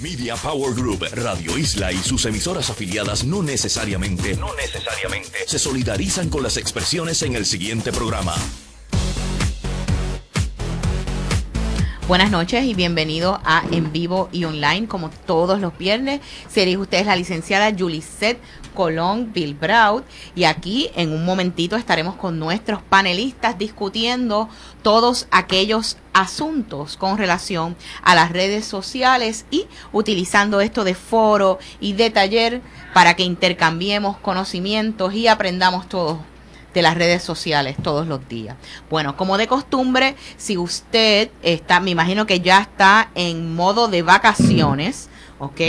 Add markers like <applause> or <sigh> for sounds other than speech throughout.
Media Power Group, Radio Isla y sus emisoras afiliadas no necesariamente, no necesariamente se solidarizan con las expresiones en el siguiente programa. Buenas noches y bienvenido a En Vivo y Online, como todos los viernes. Sería usted la licenciada Julisette Colón Bilbraut y aquí en un momentito estaremos con nuestros panelistas discutiendo todos aquellos asuntos con relación a las redes sociales y utilizando esto de foro y de taller para que intercambiemos conocimientos y aprendamos todos de las redes sociales todos los días. Bueno, como de costumbre, si usted está, me imagino que ya está en modo de vacaciones, ¿ok?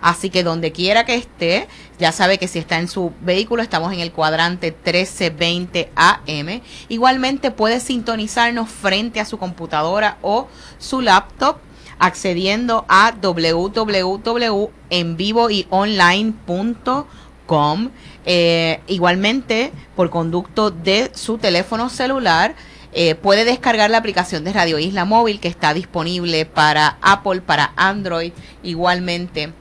Así que donde quiera que esté, ya sabe que si está en su vehículo, estamos en el cuadrante 1320 AM. Igualmente puede sintonizarnos frente a su computadora o su laptop accediendo a www.envivoyonline.com. Eh, igualmente, por conducto de su teléfono celular, eh, puede descargar la aplicación de Radio Isla Móvil que está disponible para Apple, para Android. Igualmente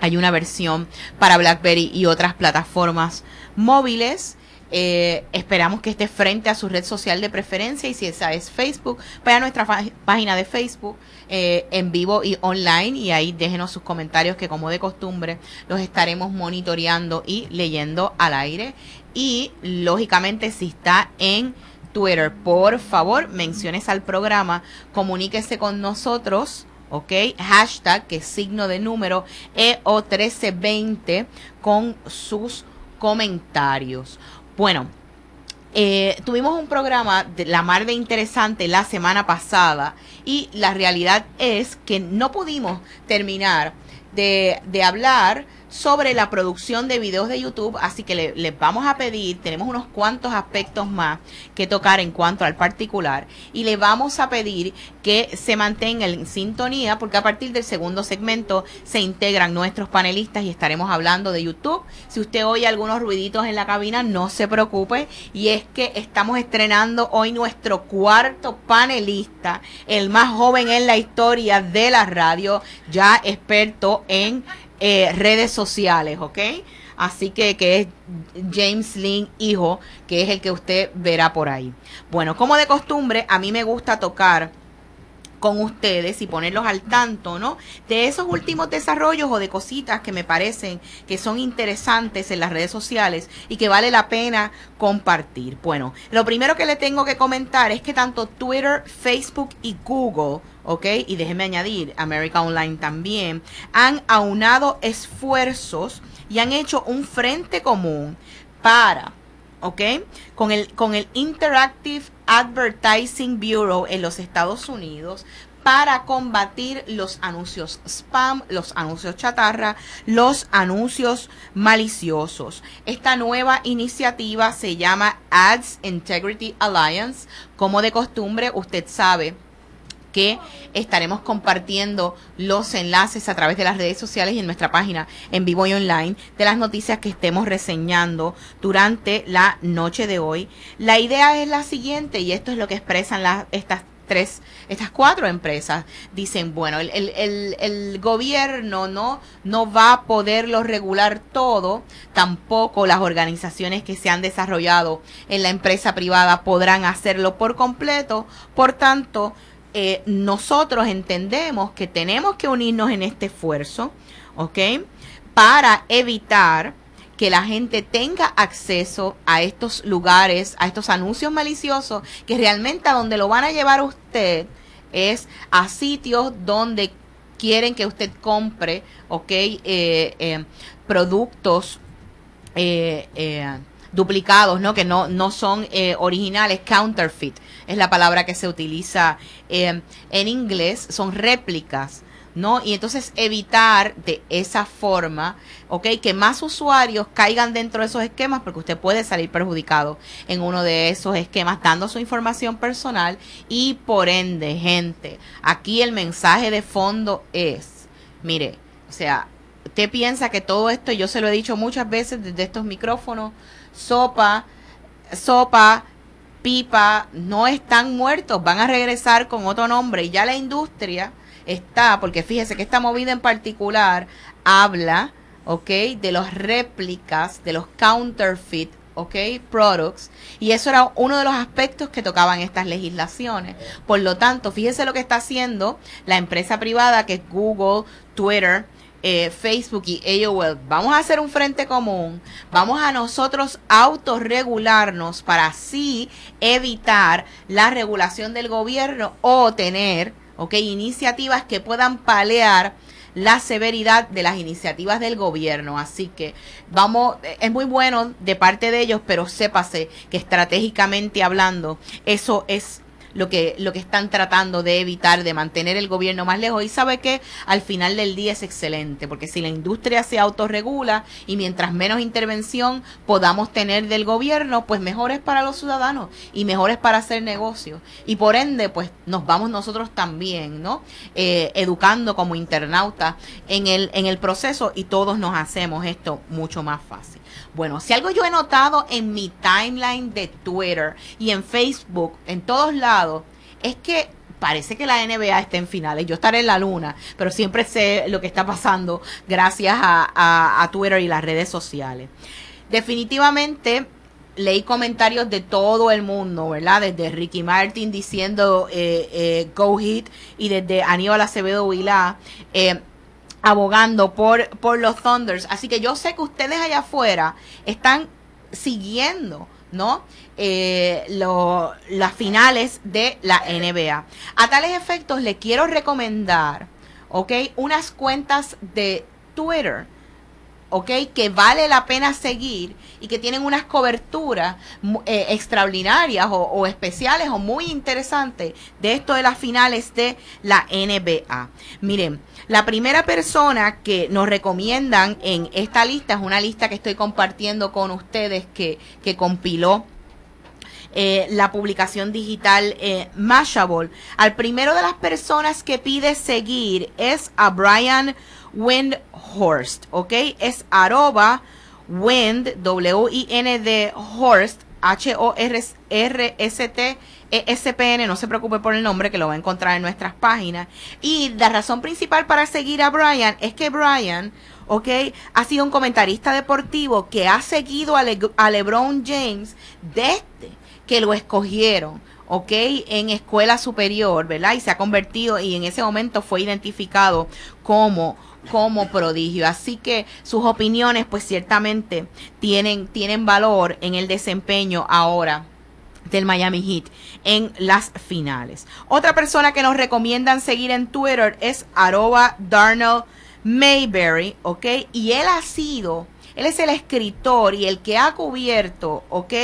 hay una versión para BlackBerry y otras plataformas móviles. Eh, esperamos que esté frente a su red social de preferencia y si esa es Facebook, vaya a nuestra página de Facebook eh, en vivo y online y ahí déjenos sus comentarios que como de costumbre los estaremos monitoreando y leyendo al aire. Y lógicamente si está en Twitter. Por favor, menciones al programa, comuníquese con nosotros. ¿ok? Hashtag, que es signo de número, EO1320, con sus comentarios. Bueno, eh, tuvimos un programa de la mar de interesante la semana pasada y la realidad es que no pudimos terminar de, de hablar sobre la producción de videos de YouTube, así que les le vamos a pedir, tenemos unos cuantos aspectos más que tocar en cuanto al particular, y le vamos a pedir que se mantenga en sintonía, porque a partir del segundo segmento se integran nuestros panelistas y estaremos hablando de YouTube. Si usted oye algunos ruiditos en la cabina, no se preocupe, y es que estamos estrenando hoy nuestro cuarto panelista, el más joven en la historia de la radio, ya experto en eh, redes sociales, ¿ok? Así que, que es James Lynn, hijo, que es el que usted verá por ahí. Bueno, como de costumbre, a mí me gusta tocar con ustedes y ponerlos al tanto, ¿no? De esos últimos desarrollos o de cositas que me parecen que son interesantes en las redes sociales y que vale la pena compartir. Bueno, lo primero que le tengo que comentar es que tanto Twitter, Facebook y Google ¿ok? Y déjeme añadir, America Online también, han aunado esfuerzos y han hecho un frente común para, ¿ok? Con el, con el Interactive Advertising Bureau en los Estados Unidos para combatir los anuncios spam, los anuncios chatarra, los anuncios maliciosos. Esta nueva iniciativa se llama Ads Integrity Alliance. Como de costumbre, usted sabe que estaremos compartiendo los enlaces a través de las redes sociales y en nuestra página en vivo y online de las noticias que estemos reseñando durante la noche de hoy. La idea es la siguiente y esto es lo que expresan estas tres, estas cuatro empresas dicen, bueno, el, el, el, gobierno no, no va a poderlo regular todo, tampoco las organizaciones que se han desarrollado en la empresa privada podrán hacerlo por completo, por tanto, eh, nosotros entendemos que tenemos que unirnos en este esfuerzo, ¿ok? Para evitar que la gente tenga acceso a estos lugares, a estos anuncios maliciosos, que realmente a donde lo van a llevar usted es a sitios donde quieren que usted compre, ¿ok? Eh, eh, productos duplicados, ¿no? Que no, no son eh, originales, counterfeit es la palabra que se utiliza eh, en inglés, son réplicas, ¿no? Y entonces evitar de esa forma, ¿ok? Que más usuarios caigan dentro de esos esquemas porque usted puede salir perjudicado en uno de esos esquemas dando su información personal y por ende, gente, aquí el mensaje de fondo es, mire, o sea, usted piensa que todo esto, yo se lo he dicho muchas veces desde estos micrófonos, sopa, sopa, pipa, no están muertos, van a regresar con otro nombre y ya la industria está, porque fíjese que esta movida en particular habla, ¿ok? De los réplicas, de los counterfeit ¿ok? Products. Y eso era uno de los aspectos que tocaban estas legislaciones. Por lo tanto, fíjese lo que está haciendo la empresa privada que es Google, Twitter, eh, Facebook y AOL. Vamos a hacer un frente común. Vamos a nosotros autorregularnos para así evitar la regulación del gobierno o tener, ¿ok? Iniciativas que puedan palear la severidad de las iniciativas del gobierno. Así que vamos, es muy bueno de parte de ellos, pero sépase que estratégicamente hablando, eso es lo que, lo que están tratando de evitar, de mantener el gobierno más lejos. Y sabe que al final del día es excelente, porque si la industria se autorregula y mientras menos intervención podamos tener del gobierno, pues mejor es para los ciudadanos y mejor es para hacer negocios. Y por ende, pues nos vamos nosotros también, ¿no? Eh, educando como internautas en el, en el proceso y todos nos hacemos esto mucho más fácil. Bueno, si algo yo he notado en mi timeline de Twitter y en Facebook, en todos lados, es que parece que la NBA está en finales. Yo estaré en la luna, pero siempre sé lo que está pasando gracias a, Twitter y las redes sociales. Definitivamente leí comentarios de todo el mundo, ¿verdad? Desde Ricky Martin diciendo eh, eh, Go Hit y desde Aníbal Acevedo Vilá. Eh, abogando por, por los Thunders. Así que yo sé que ustedes allá afuera están siguiendo, ¿no? Eh, las finales de la NBA. A tales efectos, les quiero recomendar, ¿ok? Unas cuentas de Twitter ¿ok? Que vale la pena seguir y que tienen unas coberturas eh, extraordinarias o, o, especiales o muy interesantes de esto de las finales de la NBA. Miren, la primera persona que nos recomiendan en esta lista es una lista que estoy compartiendo con ustedes que, que compiló eh, la publicación digital eh, Mashable. Al primero de las personas que pide seguir es a Brian Windhorst, ¿ok? Es arroba Wind, W-I-N-D, Horst, H-O-R-S-T SPN, no se preocupe por el nombre que lo va a encontrar en nuestras páginas. Y la razón principal para seguir a Brian es que Brian, ok, ha sido un comentarista deportivo que ha seguido a, a LeBron James desde que lo escogieron. ¿ok? En escuela superior, ¿verdad? Y se ha convertido y en ese momento fue identificado como como prodigio. Así que sus opiniones pues ciertamente tienen, tienen valor en el desempeño ahora del Miami Heat en las finales. Otra persona que nos recomiendan seguir en Twitter es arroba Darnell Mayberry, ¿ok? Y él ha sido, él es el escritor y el que ha cubierto, ¿ok?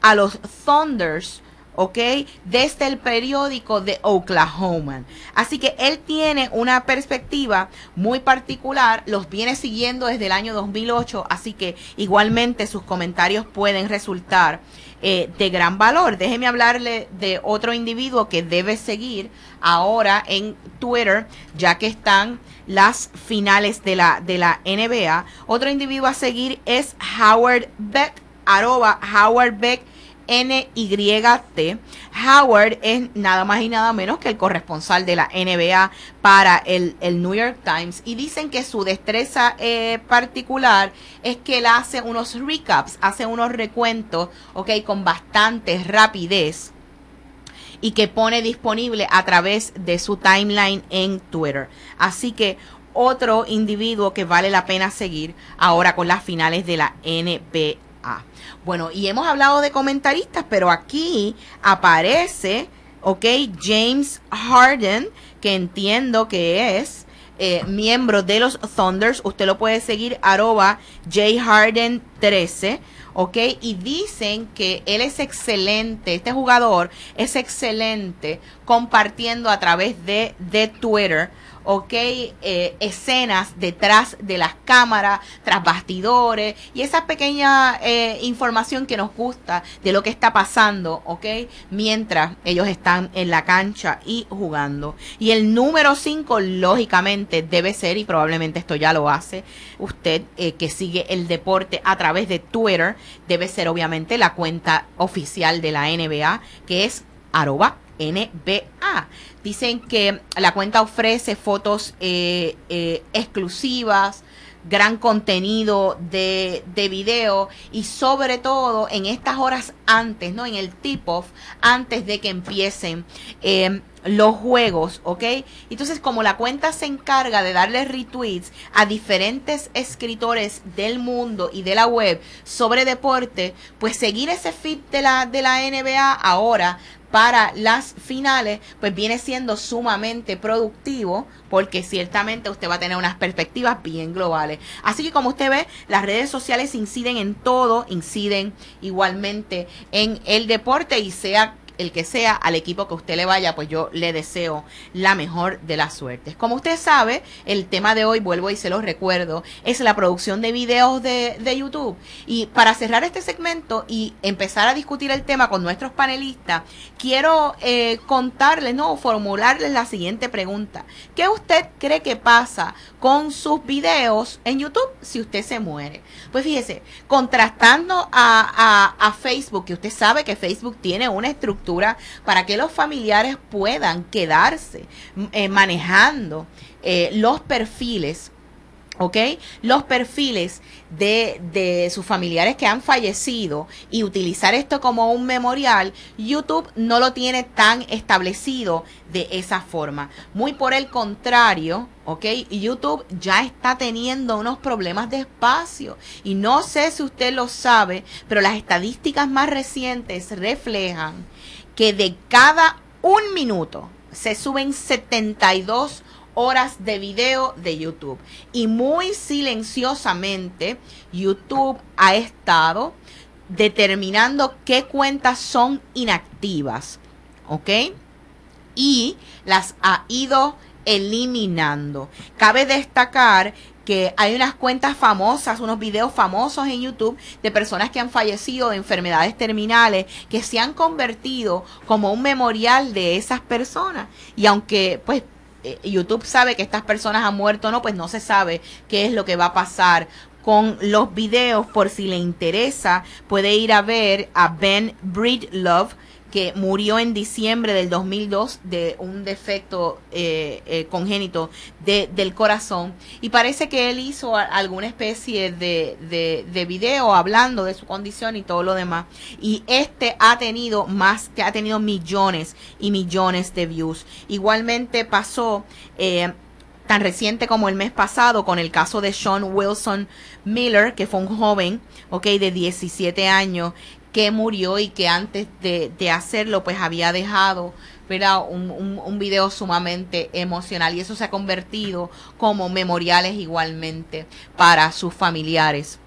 A los Thunders ¿ok? Desde el periódico de Oklahoma. Así que él tiene una perspectiva muy particular, los viene siguiendo desde el año 2008, así que igualmente sus comentarios pueden resultar eh, de gran valor. Déjeme hablarle de otro individuo que debe seguir ahora en Twitter, ya que están las finales de la, de la NBA. Otro individuo a seguir es Howard Beck, arroba Howard Beck NYT. Howard es nada más y nada menos que el corresponsal de la NBA para el, New York Times y dicen que su destreza eh, particular es que él hace unos recaps, hace unos recuentos, ok, con bastante rapidez y que pone disponible a través de su timeline en Twitter. Así que otro individuo que vale la pena seguir ahora con las finales de la NBA. Bueno, y hemos hablado de comentaristas, pero aquí aparece, ok, James Harden, que entiendo que es eh, miembro de los Thunders. Usted lo puede seguir arroba jharden13. ¿ok? Y dicen que él es excelente, este jugador es excelente compartiendo a través de, de Twitter ¿ok? Eh, escenas detrás de las cámaras, tras bastidores y esa pequeña eh, información que nos gusta de lo que está pasando, ¿ok? Mientras ellos están en la cancha y jugando. Y el número 5, lógicamente, debe ser, y probablemente esto ya lo hace, usted eh, que sigue el deporte a través de Twitter, debe ser obviamente la cuenta oficial de la NBA, que es arroba NBA. Dicen que la cuenta ofrece fotos eh, eh, exclusivas, gran contenido de, de video y sobre todo en estas horas antes, ¿no? En el tip-off, antes de que empiecen eh, los juegos, ¿ok? Entonces, como la cuenta se encarga de darle retweets a diferentes escritores del mundo y de la web sobre deporte, pues seguir ese feed de la, de la NBA ahora para las finales, pues viene siendo sumamente productivo porque ciertamente usted va a tener unas perspectivas bien globales. Así que como usted ve, las redes sociales inciden en todo, inciden igualmente en el deporte y sea el que sea, al equipo que usted le vaya, pues yo le deseo la mejor de las suertes. Como usted sabe, el tema de hoy, vuelvo y se lo recuerdo, es la producción de videos de, de YouTube. Y para cerrar este segmento y empezar a discutir el tema con nuestros panelistas, quiero eh, contarles, no, formularles la siguiente pregunta. ¿Qué usted cree que pasa con sus videos en YouTube si usted se muere? Pues fíjese, contrastando a, a, a Facebook, que usted sabe que Facebook tiene una estructura para que los familiares puedan quedarse eh, manejando eh, los perfiles ¿ok? Los perfiles de, de, sus familiares que han fallecido y utilizar esto como un memorial, YouTube no lo tiene tan establecido de esa forma. Muy por el contrario, ¿ok? YouTube ya está teniendo unos problemas de espacio y no sé si usted lo sabe, pero las estadísticas más recientes reflejan que de cada un minuto se suben 72 horas de video de YouTube. Y muy silenciosamente YouTube ha estado determinando qué cuentas son inactivas. ¿Ok? Y las ha ido eliminando. Cabe destacar que hay unas cuentas famosas, unos videos famosos en YouTube de personas que han fallecido de enfermedades terminales, que se han convertido como un memorial de esas personas. Y aunque pues eh, YouTube sabe que estas personas han muerto o no, pues no se sabe qué es lo que va a pasar con los videos por si le interesa puede ir a ver a Ben Breedlove que murió en diciembre del 2002 de un defecto eh, eh, congénito de, del corazón. Y parece que él hizo alguna especie de, de, de, video hablando de su condición y todo lo demás. Y este ha tenido más que ha tenido millones y millones de views. Igualmente pasó eh, tan reciente como el mes pasado con el caso de Sean Wilson Miller, que fue un joven, ok, de 17 años, que murió y que antes de, hacerlo pues había dejado Un, un, un, video sumamente emocional y eso se ha convertido como memoriales igualmente para sus familiares.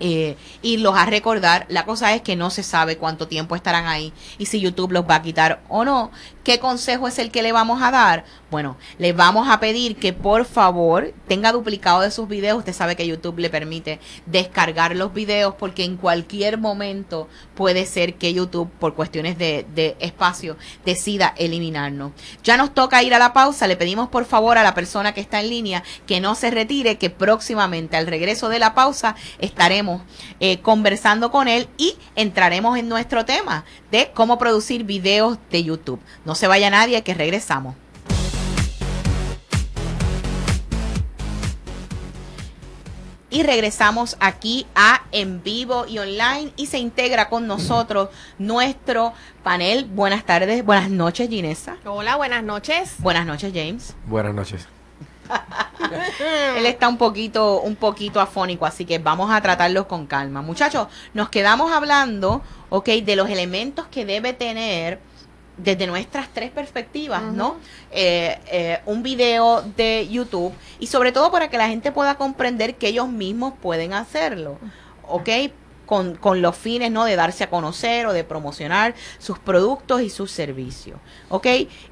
Eh, y los a recordar. La cosa es que no se sabe cuánto tiempo estarán ahí y si YouTube los va a quitar o no. ¿Qué consejo es el que le vamos a dar? Bueno, le vamos a pedir que por favor tenga duplicado de sus videos. Usted sabe que YouTube le permite descargar los videos porque en cualquier momento puede ser que YouTube, por cuestiones de, de espacio, decida eliminarnos. Ya nos toca ir a la pausa. Le pedimos por favor a la persona que está en línea que no se retire, que próximamente al regreso de la pausa estaremos eh, conversando con él y entraremos en nuestro tema de cómo producir videos de YouTube. No se vaya nadie, que regresamos. Y regresamos aquí a en vivo y online y se integra con nosotros nuestro panel. Buenas tardes, buenas noches Ginesa. Hola, buenas noches. Buenas noches James. Buenas noches. <laughs> Él está un poquito, un poquito afónico, así que vamos a tratarlos con calma. Muchachos, nos quedamos hablando, ok, de los elementos que debe tener desde nuestras tres perspectivas, uh -huh. ¿no? Eh, eh, un video de YouTube y sobre todo para que la gente pueda comprender que ellos mismos pueden hacerlo, ¿ok? Con, con, los fines no de darse a conocer o de promocionar sus productos y sus servicios. ¿Ok?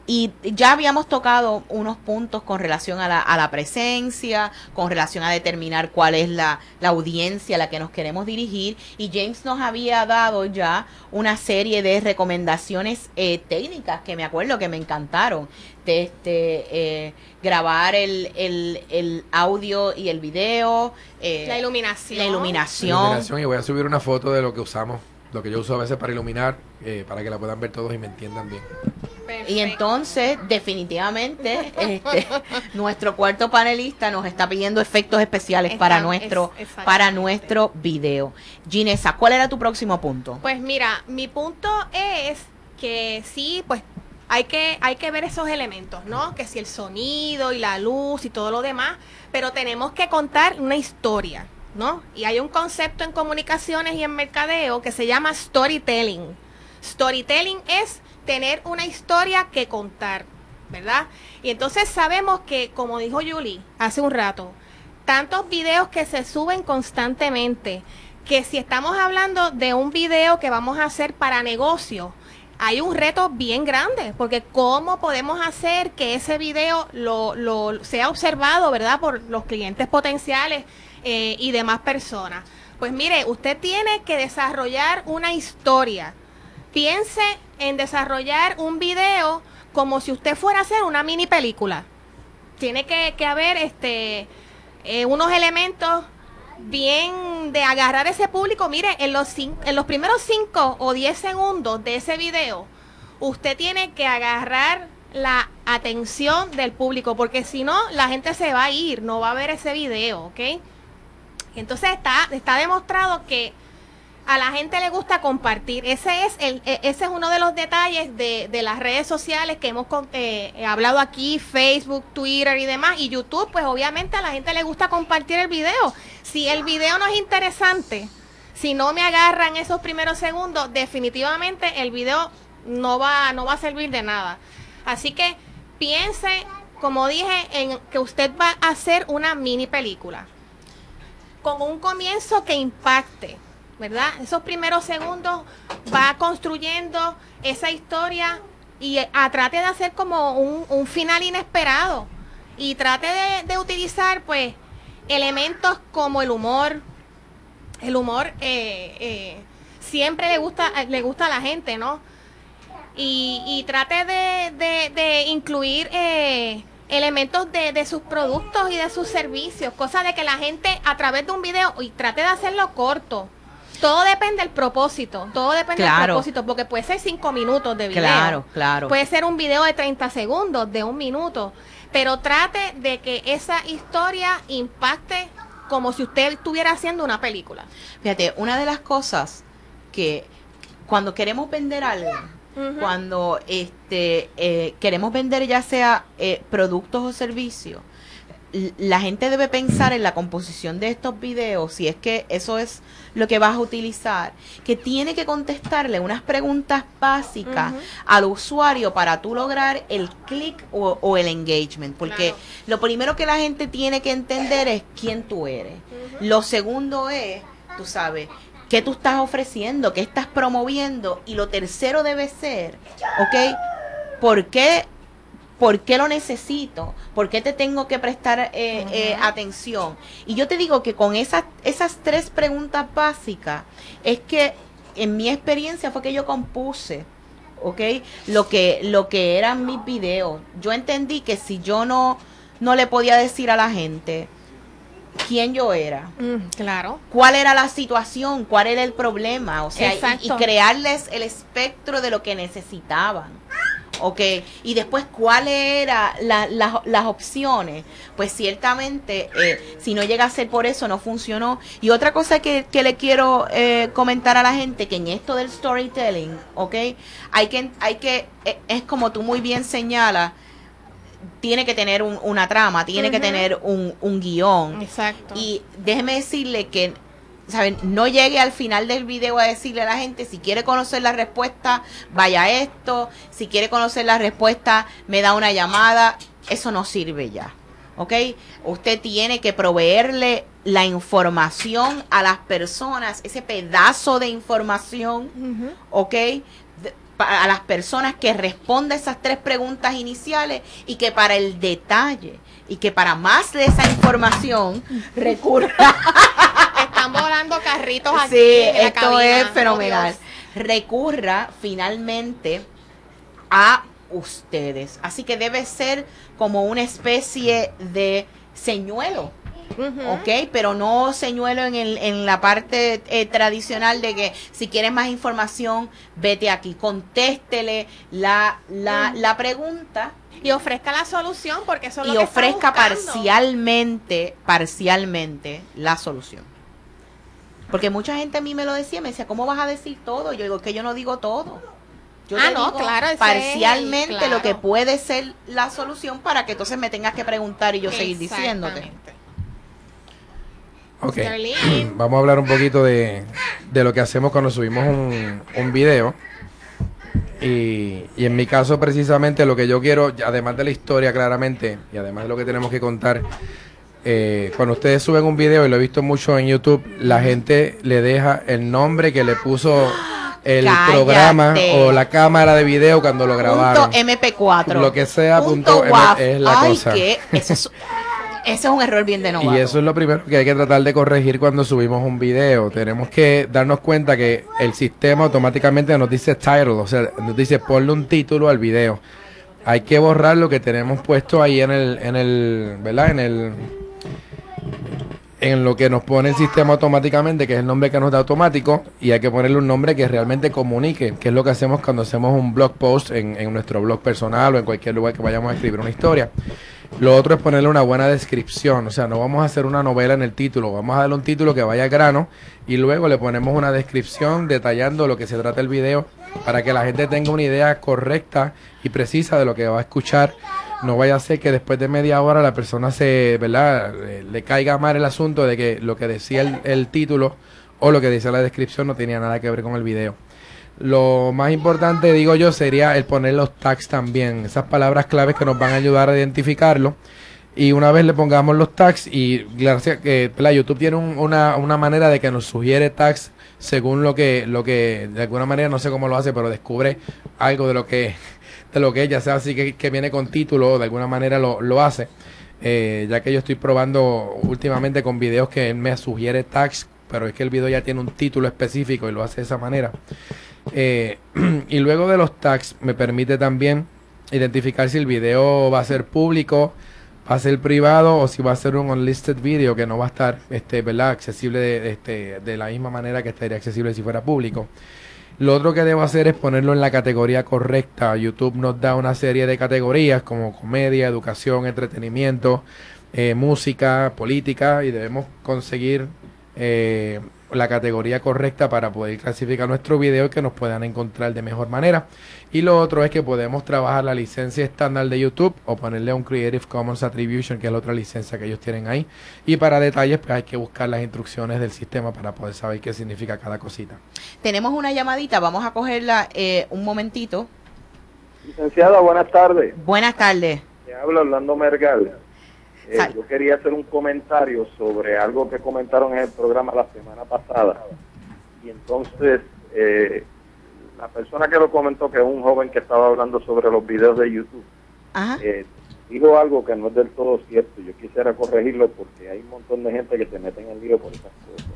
Y ya habíamos tocado unos puntos con relación a la, a la presencia, con relación a determinar cuál es la, la, audiencia a la que nos queremos dirigir. Y James nos había dado ya una serie de recomendaciones eh, técnicas que me acuerdo que me encantaron. De este, eh, grabar el, el, el, audio y el video. Eh, la iluminación. La iluminación. La iluminación. Y voy a subir una foto de lo que usamos, lo que yo uso a veces para iluminar, eh, para que la puedan ver todos y me entiendan bien. Y entonces, definitivamente, <laughs> este, nuestro cuarto panelista nos está pidiendo efectos especiales para nuestro es- para nuestro video. Ginesa, ¿cuál era tu próximo punto? Pues mira, mi punto es que sí, pues hay que, hay que ver esos elementos, ¿no? Que si el sonido y la luz y todo lo demás, pero tenemos que contar una historia, ¿no? Y hay un concepto en comunicaciones y en mercadeo que se llama storytelling. Storytelling es tener una historia que contar, ¿verdad? Y entonces sabemos que, como dijo Julie hace un rato, tantos videos que se suben constantemente, que si estamos hablando de un video que vamos a hacer para negocio, hay un reto bien grande, porque cómo podemos hacer que ese video lo, lo- sea observado, ¿verdad? Por los clientes potenciales eh, y demás personas. Pues mire, usted tiene que desarrollar una historia. Piense en desarrollar un video como si usted fuera a hacer una mini película. Tiene que, haber este eh, unos elementos bien de agarrar ese público. Mire, en los, en los primeros 5 o 10 segundos de ese video, usted tiene que agarrar la atención del público, porque si no, la gente se va a ir, no va a ver ese video, ¿ok? Entonces está, está demostrado que a la gente le gusta compartir. Ese es el, e- ese es uno de los detalles de, de las redes sociales que hemos eh, eh, hablado aquí, Facebook, Twitter y demás, y YouTube, pues obviamente a la gente le gusta compartir el video. Si el video no es interesante, si no me agarran esos primeros segundos, definitivamente el video no va, no va a servir de nada. Así que piense, como dije, en que usted va a hacer una mini película con un comienzo que impacte, ¿verdad? Esos primeros segundos va construyendo esa historia y eh, a, trate de hacer como un, un final inesperado y trate de, de utilizar pues elementos como el humor, el humor eh, eh, siempre le gusta le gusta a la gente, ¿no? Y, y trate de, de- incluir elementos de, de sus productos y de sus servicios, cosa de que la gente a través de un video, y trate de hacerlo corto. Todo depende del propósito, todo depende del Claro. propósito, porque puede ser cinco minutos de video. Claro, claro. Puede ser un video de 30 segundos, de un minuto, pero trate de que esa historia impacte como si usted estuviera haciendo una película. Fíjate, una de las cosas que cuando queremos vender algo, cuando este eh, queremos vender ya sea eh, productos o servicios, la gente debe pensar en la composición de estos videos, si es que eso es lo que vas a utilizar, que tiene que contestarle unas preguntas básicas al usuario para tú lograr el click o, o el engagement, porque Claro. lo primero que la gente tiene que entender es quién tú eres. Lo segundo es, tú sabes, qué tú estás ofreciendo, qué estás promoviendo. Y lo tercero debe ser, ¿ok? ¿Por qué, por qué lo necesito? ¿Por qué te tengo que prestar eh, eh, atención? Y yo te digo que con esas, esas tres preguntas básicas es que en mi experiencia fue que yo compuse. ¿ok? Lo que, lo que eran mis videos. Yo entendí que si yo no, no le podía decir a la gente quién yo era, Mm, claro. cuál era la situación, cuál era el problema, o sea, y- crearles el espectro de lo que necesitaban. Ok, y después cuáles eran la- la- las opciones, pues ciertamente eh, si no llega a ser por eso no funcionó. Y otra cosa que, que le quiero eh, comentar a la gente, que en esto del storytelling, ok, hay que, hay que, eh, es como tú muy bien señalas, tiene que tener un- una trama, tiene que tener un, un guion. Exacto. Y déjeme decirle que, ¿saben? No llegue al final del video a decirle a la gente, si quiere conocer la respuesta, vaya a esto. Si quiere conocer la respuesta, me da una llamada. Eso no sirve ya. ¿Ok? Usted tiene que proveerle la información a las personas, ese pedazo de información. ¿ok? De- a las personas que respondan esas tres preguntas iniciales y que para el detalle y que para más de esa información <laughs> recurra. <laughs> Están volando carritos aquí. sí, en la esto cabina. es Oh, fenomenal. Dios. recurra finalmente a ustedes. Así que debe ser como una especie de señuelo. ¿ok? Pero no señuelo en, el, en la parte eh, tradicional de que si quieres más información, vete aquí, contéstele la, la, la pregunta. Y ofrezca la solución porque eso es lo y que ofrezca parcialmente, parcialmente la solución. Porque mucha gente a mí me lo decía, me decía, ¿cómo vas a decir todo? Yo digo, "Es que yo no digo todo. Yo Ah, no, digo claro, ese es parcialmente el- lo que claro. puede ser la solución para que entonces me tengas que preguntar y yo seguir diciéndote. Ok. <clears throat> Vamos a hablar un poquito de, de lo que hacemos cuando subimos un, un video. Y, y en mi caso, precisamente, lo que yo quiero, además de la historia claramente, y además de lo que tenemos que contar, eh, cuando ustedes suben un video, y lo he visto mucho en YouTube, la gente le deja el nombre que le puso el Cállate. programa o la cámara de video cuando lo grabaron. Punto MP4. Lo que sea, punto WAV. es la Ay, cosa. eso es, ese es un error bien de novato. Y eso es lo primero que hay que tratar de corregir cuando subimos un video. Tenemos que darnos cuenta que el sistema automáticamente nos dice title, o sea, nos dice ponle un título al video. Hay que borrar lo que tenemos puesto ahí en el, en el, ¿verdad? En el, en lo que nos pone el sistema automáticamente, que es el nombre que nos da automático, y hay que ponerle un nombre que realmente comunique, que es lo que hacemos cuando hacemos un blog post en, en nuestro blog personal o en cualquier lugar que vayamos a escribir una historia. Lo otro es ponerle una buena descripción, o sea, no vamos a hacer una novela en el título, vamos a darle un título que vaya grano y luego le ponemos una descripción detallando lo que se trata el video para que la gente tenga una idea correcta y precisa de lo que va a escuchar. No vaya a ser que después de media hora la persona se, ¿verdad? Le, caiga mal el asunto de que lo que decía el, el título o lo que decía la descripción no tenía nada que ver con el video. Lo más importante, digo yo, sería el poner los tags también, esas palabras claves que nos van a ayudar a identificarlo. Y una vez le pongamos los tags, y gracias que la YouTube tiene un- una, una manera de que nos sugiere tags según lo que, lo que, de alguna manera, no sé cómo lo hace, pero descubre algo de lo que, <laughs> de lo que ella sea así que, que viene con título, de alguna manera lo, lo hace. Eh, ya que yo estoy probando últimamente con videos que él me sugiere tags, pero es que el video ya tiene un título específico y lo hace de esa manera. Eh, <clears throat> y luego de los tags me permite también identificar si el video va a ser público, ser privado o si va a ser un unlisted video que no va a estar este, ¿verdad? accesible de, de este, de la misma manera que estaría accesible si fuera público. Lo otro que debo hacer es ponerlo en la categoría correcta. YouTube nos da una serie de categorías como comedia, educación, entretenimiento, eh, música, política y debemos conseguir eh, la categoría correcta para poder clasificar nuestro video y que nos puedan encontrar de mejor manera. Y lo otro es que podemos trabajar la licencia estándar de YouTube o ponerle un Creative Commons Attribution, que es la otra licencia que ellos tienen ahí. Y para detalles, pues hay que buscar las instrucciones del sistema para poder saber qué significa cada cosita. Tenemos una llamadita, vamos a cogerla eh, un momentito. Licenciada, buenas tardes. Buenas tardes. Me habla Orlando Mergal. Eh, yo quería hacer un comentario sobre algo que comentaron en el programa la semana pasada. Y entonces, eh, la persona que lo comentó, que es un joven que estaba hablando sobre los videos de YouTube, Ajá. eh, dijo algo que no es del todo cierto. Yo quisiera corregirlo porque hay un montón de gente que se mete en el lío por esas cosas.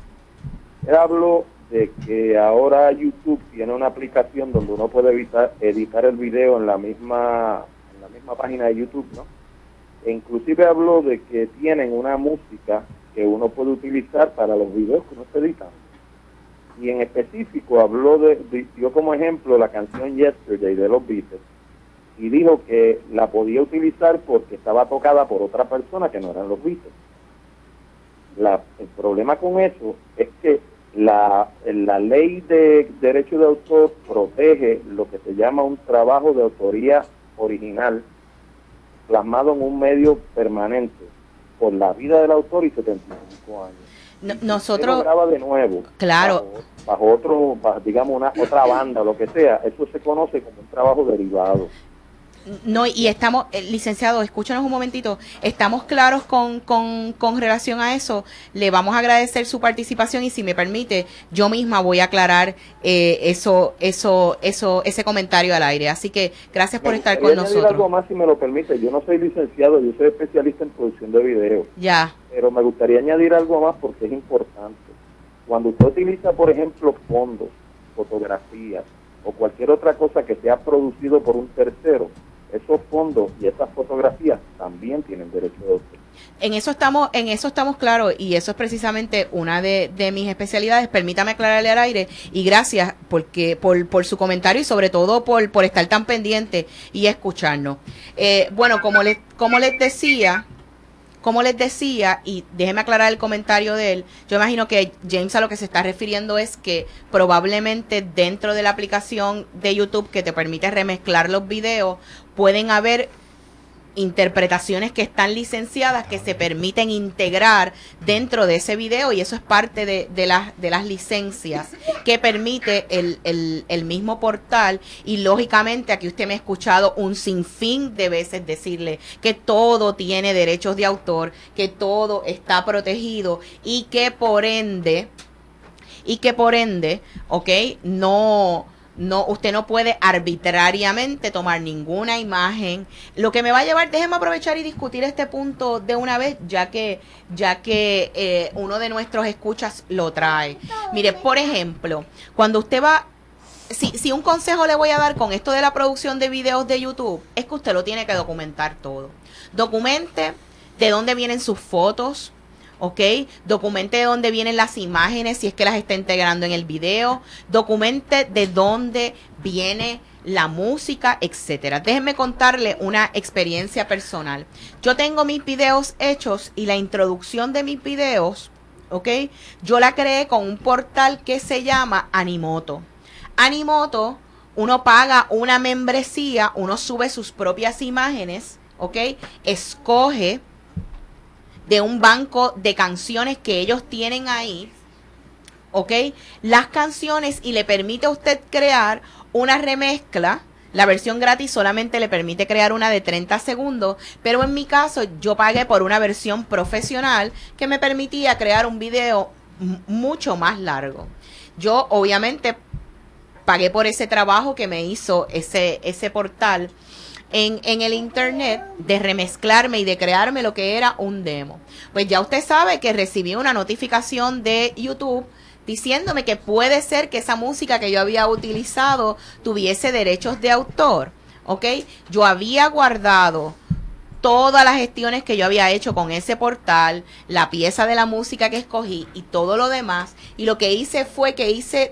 Él habló de que ahora YouTube tiene una aplicación donde uno puede evitar, editar el video en la misma en la misma página de YouTube, ¿no? E inclusive habló de que tienen una música que uno puede utilizar para los videos que uno está editando. Y en específico habló de, de- dio como ejemplo la canción Yesterday de los Beatles y dijo que la podía utilizar porque estaba tocada por otra persona que no eran los Beatles. La- el problema con eso es que la, la ley de derecho de autor protege lo que se llama un trabajo de autoría original plasmado en un medio permanente por la vida del autor y 75 años. No- nosotros- lo graba de nuevo, Claro. bajo, bajo otro, bajo, digamos, una otra banda lo que sea, eso se conoce como un trabajo derivado. No, y estamos, eh, licenciado, escúchanos un momentito, estamos claros con, con, con relación a eso, le vamos a agradecer su participación y si me permite, yo misma voy a aclarar eh, eso, eso, eso, ese comentario al aire. Así que gracias por Me estar con añadir algo nosotros. más, si me lo permite. Yo no soy licenciado, yo soy especialista en producción de video. Ya, pero me gustaría añadir algo más porque es importante. Cuando usted utiliza, por ejemplo, fondos, fotografías o cualquier otra cosa que sea producido por un tercero, esos fondos y esas fotografías también tienen derecho de autor. En eso estamos, en eso estamos claros y eso es precisamente una de, mis especialidades. Permítame aclararle al aire y gracias porque por, por su comentario y sobre todo por, por estar tan pendiente y escucharnos. Eh, bueno, como les, como les decía, como les decía, y déjeme aclarar el comentario de él, yo imagino que James a lo que se está refiriendo es que probablemente dentro de la aplicación de YouTube que te permite remezclar los videos, pueden haber interpretaciones que están licenciadas que se permiten integrar dentro de ese video y eso es parte de, las, de las licencias que permite el, el, el, mismo portal y lógicamente aquí usted me ha escuchado un sinfín de veces decirle que todo tiene derechos de autor, que todo está protegido y que por ende y que por ende, ok, no no, usted no puede arbitrariamente tomar ninguna imagen. Lo que me va a llevar, déjeme aprovechar y discutir este punto de una vez, ya que, ya que eh, uno de nuestros escuchas lo trae. Mire, por ejemplo, cuando usted va, si, si un consejo le voy a dar con esto de la producción de videos de YouTube, es que usted lo tiene que documentar todo. Documente de dónde vienen sus fotos, ¿ok? Documente de dónde vienen las imágenes, si es que las está integrando en el video, documente de dónde viene la música, etcétera. Déjenme contarle una experiencia personal. Yo tengo mis videos hechos y la introducción de mis videos, ¿ok? Yo la creé con un portal que se llama Animoto. Animoto, uno paga una membresía, uno sube sus propias imágenes, ¿ok? Escoge de un banco de canciones que ellos tienen ahí, ¿ok? Las canciones y le permite a usted crear una remezcla. La versión gratis solamente le permite crear una de 30 segundos, pero en mi caso yo pagué por una versión profesional que me permitía crear un video mucho más largo. Yo obviamente pagué por ese trabajo que me hizo ese, ese portal en, en el internet de remezclarme y de crearme lo que era un demo. Pues ya usted sabe que recibí una notificación de YouTube diciéndome que puede ser que esa música que yo había utilizado tuviese derechos de autor. ¿Ok? Yo había guardado todas las gestiones que yo había hecho con ese portal, la pieza de la música que escogí y todo lo demás. Y lo que hice fue que hice,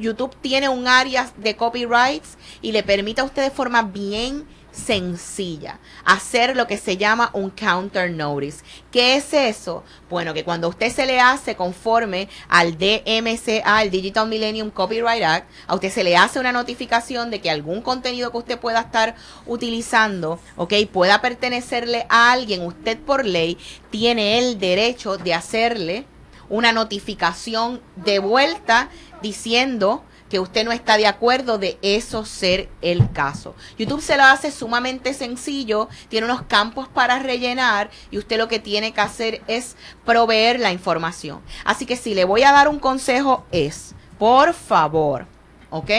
YouTube tiene un área de copyrights y le permite a usted de forma bien sencilla, hacer lo que se llama un counter notice. ¿Qué es eso? Bueno, que cuando usted se le hace conforme al DMCA, el Digital Millennium Copyright Act, a usted se le hace una notificación de que algún contenido que usted pueda estar utilizando, ok, pueda pertenecerle a alguien, usted por ley tiene el derecho de hacerle una notificación de vuelta diciendo que usted no está de acuerdo de eso ser el caso. YouTube se lo hace sumamente sencillo, tiene unos campos para rellenar y usted lo que tiene que hacer es proveer la información. Así que si le voy a dar un consejo es, por favor, ¿ok?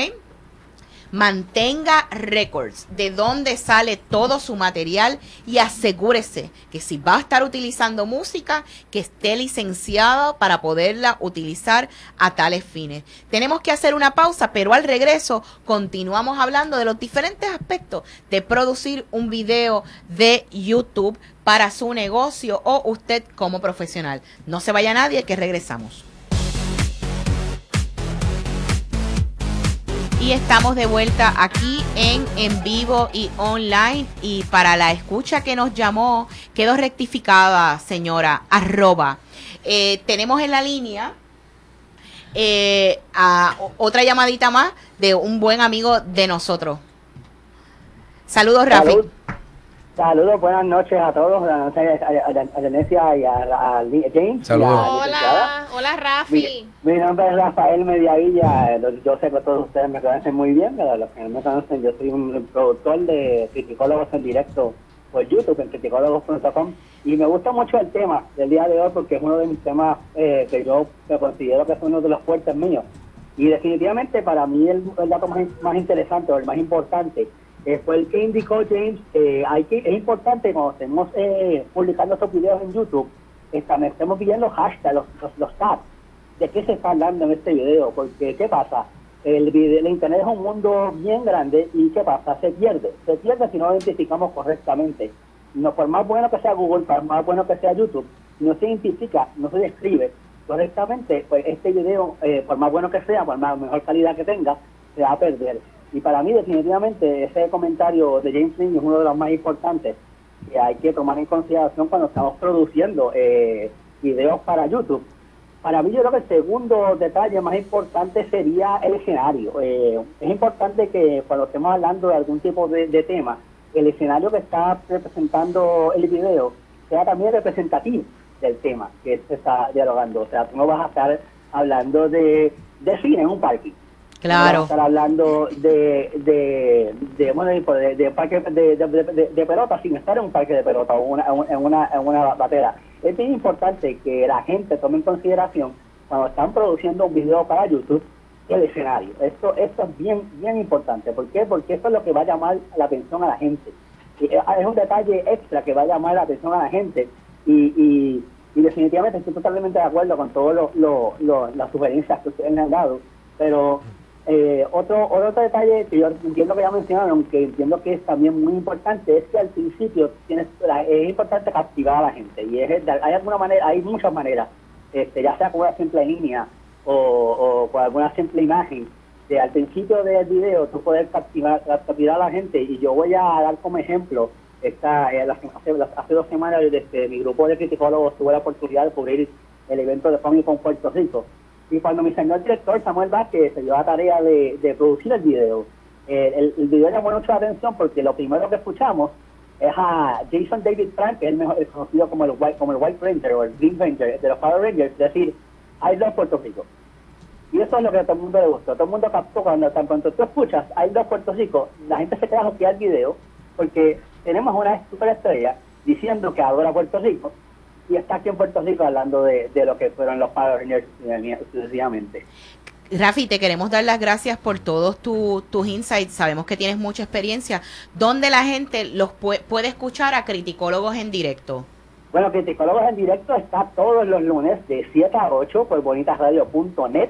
Mantenga records de dónde sale todo su material y asegúrese que si va a estar utilizando música, que esté licenciado para poderla utilizar a tales fines. Tenemos que hacer una pausa, pero al regreso continuamos hablando de los diferentes aspectos de producir un video de YouTube para su negocio o usted como profesional. No se vaya nadie, que regresamos. Y estamos de vuelta aquí en en vivo y online. Y para la escucha que nos llamó, quedó rectificada, señora, arroba. Eh, tenemos en la línea eh, otra llamadita más de un buen amigo de nosotros. Saludos, Rafi. Saludos, buenas noches a todos, a, a, y a, James. Saludos. Hola, hola Rafi. Mi, nombre es Rafael Mediavilla, yo sé que todos ustedes me conocen muy bien, pero los que no me conocen, yo soy un productor de criticólogos en directo por YouTube, en criticólogos.com, y me gusta mucho el tema del día de hoy porque es uno de mis temas eh, que yo considero que es uno de los fuertes míos. Y definitivamente para mí el, dato más, más interesante o el más importante eh, fue el que indicó James que hay que es importante cuando estemos eh, publicando estos videos en YouTube, estemos viendo los hashtags, los, los, tags, de qué se está hablando en este video, porque ¿qué pasa? El, video, el Internet es un mundo bien grande y ¿qué pasa? Se pierde, se pierde si no lo identificamos correctamente. no por más bueno que sea Google, por más bueno que sea YouTube, no se identifica, no se describe correctamente, pues este video, eh, por más bueno que sea, por más mejor calidad que tenga, se va a perder. Y para mí definitivamente ese comentario de James Lynn es uno de los más importantes que hay que tomar en consideración cuando estamos produciendo eh, videos para YouTube. Para mí yo creo que el segundo detalle más importante sería el escenario. Eh, es importante que cuando estemos hablando de algún tipo de, tema, el escenario que está representando el video sea también representativo del tema que se está dialogando. O sea, tú no vas a estar hablando de, de cine en un parque. Claro. Estar hablando de, de, de, bueno, de, de parque de, de, pelota sin estar en un parque de pelota o una, en, una, en una batera. Es bien importante que la gente tome en consideración cuando están produciendo un video para YouTube el escenario. Esto, esto es bien, bien importante. ¿Por qué? Porque eso es lo que va a llamar la atención a la gente. Y es un detalle extra que va a llamar la atención a la gente y, y, y definitivamente estoy totalmente de acuerdo con todas las sugerencias que ustedes han dado, pero eh, otro, otro detalle que yo entiendo que ya mencionaron, aunque entiendo que es también muy importante, es que al principio tienes, es importante captivar a la gente y es, hay alguna manera, hay muchas maneras, este, ya sea con una simple línea o, o con alguna simple imagen, de al principio del video tú puedes captivar, captivar a la gente y yo voy a dar como ejemplo esta, eh, hace, hace, dos semanas desde mi grupo de criticólogos tuve la oportunidad de cubrir el evento de Comic con Puerto Rico. Y cuando mi señor director Samuel Vázquez se dio la tarea de, de producir el video, eh, el, el, video llamó mucho la atención porque lo primero que escuchamos es a Jason David Frank, que es el, mejor, conocido como el, White, como el White Ranger o el Green Ranger de los Power Rangers, decir, I love Puerto Rico. Y eso es lo que a todo el mundo le gustó. Todo el mundo captó cuando tan pronto tú escuchas I love Puerto Rico, la gente se queda joquear el video porque tenemos una superestrella diciendo que adora Puerto Rico y está aquí en Puerto Rico hablando de, de lo que fueron los Rangers sucesivamente. Rafi, te queremos dar las gracias por todos tu, tus insights. Sabemos que tienes mucha experiencia. ¿Dónde la gente los puede, puede escuchar a Criticólogos en directo? Bueno, Criticólogos en directo está todos los lunes de 7 a 8 por bonitasradio.net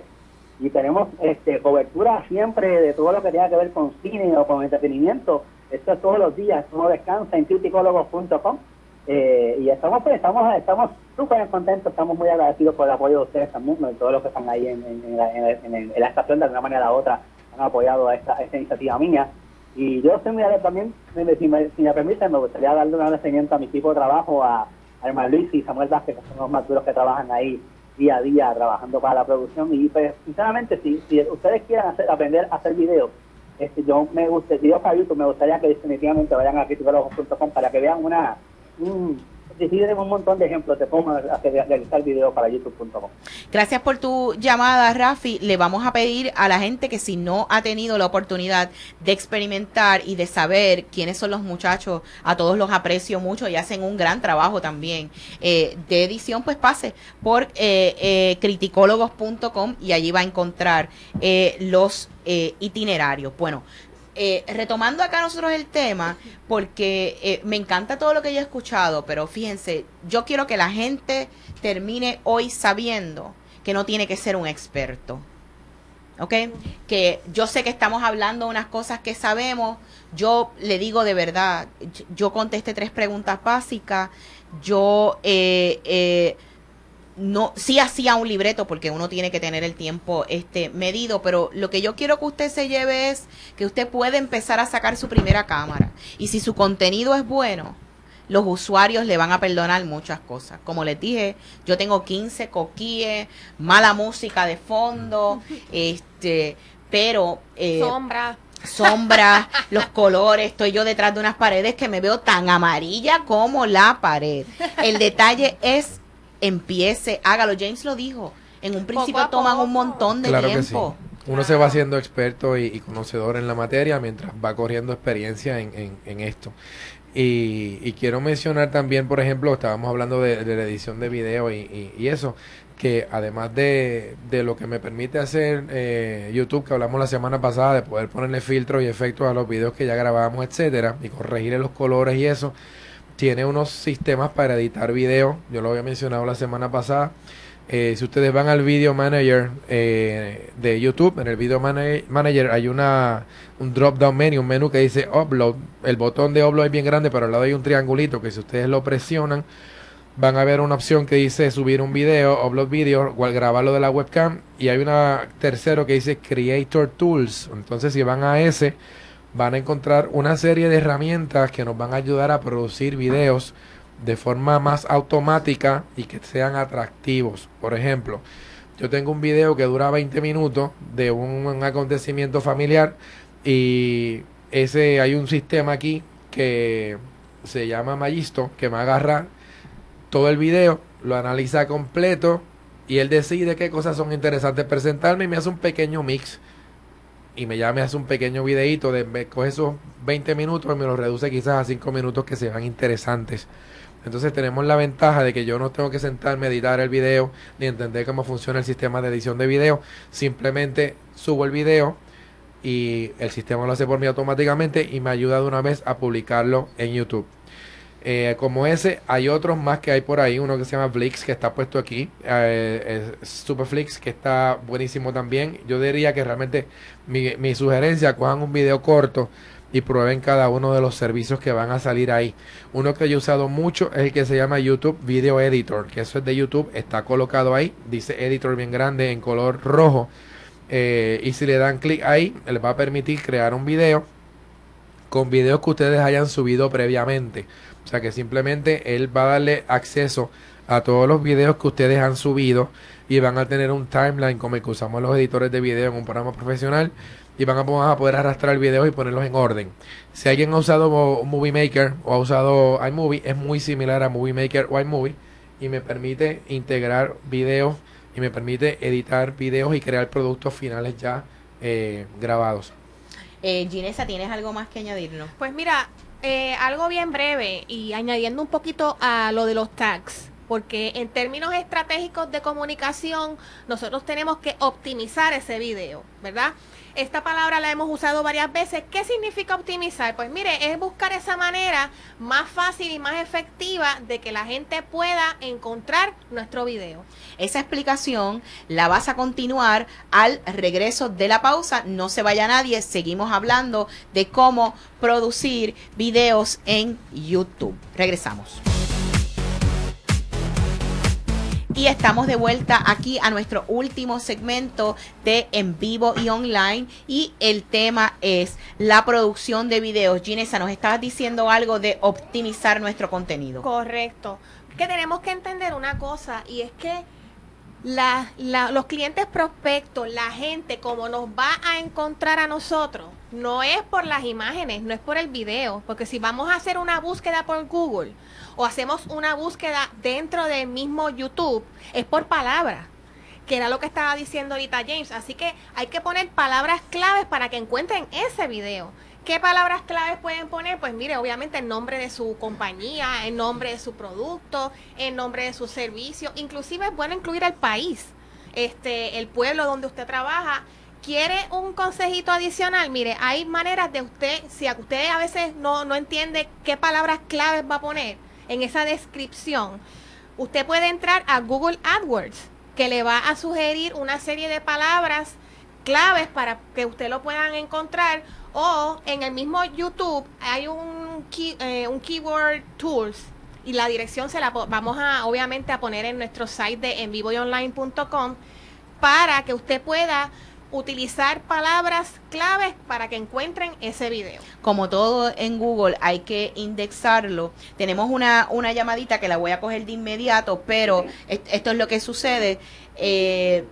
y tenemos este, cobertura siempre de todo lo que tenga que ver con cine o con entretenimiento. Esto es todos los días, uno descansa en criticólogos.com eh, y estamos pues, estamos estamos súper contentos, estamos muy agradecidos por el apoyo de ustedes también, de todos los que están ahí en, en, en, la, en, la, estación de alguna manera u la otra han apoyado a esta, a esta iniciativa mía. Y yo soy muy también, si me, si me permiten, me gustaría darle un agradecimiento a mi equipo de trabajo, a, a hermano Luis y Samuel Vázquez, que son los más duros que trabajan ahí día a día trabajando para la producción. Y pues, sinceramente, si, si ustedes quieren hacer, aprender a hacer videos, este, yo me gusta, videos para YouTube, me gustaría que definitivamente vayan a criticólogos.com para que vean una, un, montón de ejemplos, te pongo a realizar videos para youtube.com. Gracias por tu llamada, Rafi. Le vamos a pedir a la gente que si no ha tenido la oportunidad de experimentar y de saber quiénes son los muchachos, a todos los aprecio mucho y hacen un gran trabajo también eh, de edición, pues pase por eh, eh, criticólogos.com y allí va a encontrar eh, los eh, itinerarios. Bueno, eh, retomando acá nosotros el tema, porque eh, me encanta todo lo que yo he escuchado, pero fíjense, yo quiero que la gente termine hoy sabiendo que no tiene que ser un experto. ¿Ok? Que yo sé que estamos hablando unas cosas que sabemos. Yo le digo de verdad, yo contesté tres preguntas básicas. Yo eh, eh, no sí hacía un libreto porque uno tiene que tener el tiempo este medido, pero lo que yo quiero que usted se lleve es que usted puede empezar a sacar su primera cámara y si su contenido es bueno, los usuarios le van a perdonar muchas cosas. Como les dije, yo tengo 15 coquíes, mala música de fondo, <laughs> este, pero eh, sombra sombra, <laughs> los colores, estoy yo detrás de unas paredes que me veo tan amarilla como la pared. El detalle es empiece, hágalo. James lo dijo. En un principio toman un montón de claro tiempo. Que sí. Uno se va haciendo experto y, y, conocedor en la materia mientras va corriendo experiencia en, en, en esto. Y, y, quiero mencionar también, por ejemplo, estábamos hablando de, de la edición de video y, y, eso, que además de, de, lo que me permite hacer eh, YouTube, que hablamos la semana pasada, de poder ponerle filtros y efectos a los videos que ya grabamos, etcétera, y corregir los colores y eso, tiene unos sistemas para editar video, yo lo había mencionado la semana pasada, Eh, si ustedes van al Video Manager eh, de YouTube, en el Video Manager hay una un drop down menu, un menú que dice Upload. El botón de Upload es bien grande, pero al lado hay un triangulito que si ustedes lo presionan, van a ver una opción que dice subir un video, upload video, o grabarlo de la webcam. Y hay una tercero que dice Creator Tools. Entonces, si van a ese, van a encontrar una serie de herramientas que nos van a ayudar a producir videos de forma más automática y que sean atractivos. Por ejemplo, yo tengo un video que dura 20 minutos de un, acontecimiento familiar y ese hay un sistema aquí que se llama Magisto que me agarra todo el video, lo analiza completo y él decide qué cosas son interesantes presentarme y me hace un pequeño mix y me llama, me hace un pequeño videito de me coge esos 20 minutos y me lo reduce quizás a 5 minutos que se van interesantes. Entonces tenemos la ventaja de que yo no tengo que sentarme a editar el video ni entender cómo funciona el sistema de edición de video. Simplemente subo el video y el sistema lo hace por mí automáticamente y me ayuda de una vez a publicarlo en YouTube. Eh, como ese, hay otros más que hay por ahí. Uno que se llama Flix, que está puesto aquí. Eh, Superflix, que está buenísimo también. Yo diría que realmente mi, mi sugerencia, cojan un video corto y prueben cada uno de los servicios que van a salir ahí. Uno que yo he usado mucho es el que se llama YouTube Video Editor, que eso es de YouTube, está colocado ahí, dice Editor bien grande en color rojo. Eh, y si le dan clic ahí, les va a permitir crear un video con videos que ustedes hayan subido previamente. O sea que simplemente él va a darle acceso a todos los videos que ustedes han subido y van a tener un timeline como el que usamos los editores de video en un programa profesional y van a, poder arrastrar videos y ponerlos en orden. Si alguien ha usado Movie Maker o ha usado iMovie, es muy similar a Movie Maker o iMovie y me permite integrar videos y me permite editar videos y crear productos finales ya eh, grabados. Eh, Ginesa, ¿tienes algo más que añadirnos? Pues mira, eh, algo bien breve y añadiendo un poquito a lo de los tags porque en términos estratégicos de comunicación nosotros tenemos que optimizar ese video, ¿verdad? Esta palabra la hemos usado varias veces. ¿Qué significa optimizar? Pues mire, es buscar esa manera más fácil y más efectiva de que la gente pueda encontrar nuestro video. Esa explicación la vas a continuar al regreso de la pausa. No se vaya nadie, seguimos hablando de cómo producir videos en YouTube. Regresamos. Y estamos de vuelta aquí a nuestro último segmento de en vivo y online. Y el tema es la producción de videos. Ginesa, nos estabas diciendo algo de optimizar nuestro contenido. Correcto. Que tenemos que entender una cosa y es que los clientes prospectos, la gente, como nos va a encontrar a nosotros, no es por las imágenes, no es por el video, porque si vamos a hacer una búsqueda por Google o hacemos una búsqueda dentro del mismo YouTube, es por palabras que era lo que estaba diciendo ahorita James. Así que hay que poner palabras claves para que encuentren ese video. ¿Qué palabras claves pueden poner? Pues mire, obviamente el nombre de su compañía, el nombre de su producto, el nombre de su servicio, inclusive es bueno incluir el país, este, el pueblo donde usted trabaja. ¿Quiere un consejito adicional? Mire, hay maneras de usted, si a usted a veces no, no entiende qué palabras claves va a poner en esa descripción, usted puede entrar a Google AdWords, que le va a sugerir una serie de palabras claves para que usted lo puedan encontrar o en el mismo YouTube hay un, eh, un keyword tools y la dirección se la vamos a obviamente a poner en nuestro site de envivoyonline.com para que usted pueda utilizar palabras claves para que encuentren ese video. Como todo en Google hay que indexarlo. Tenemos una, una llamadita que la voy a coger de inmediato, pero esto es lo que sucede. Eh,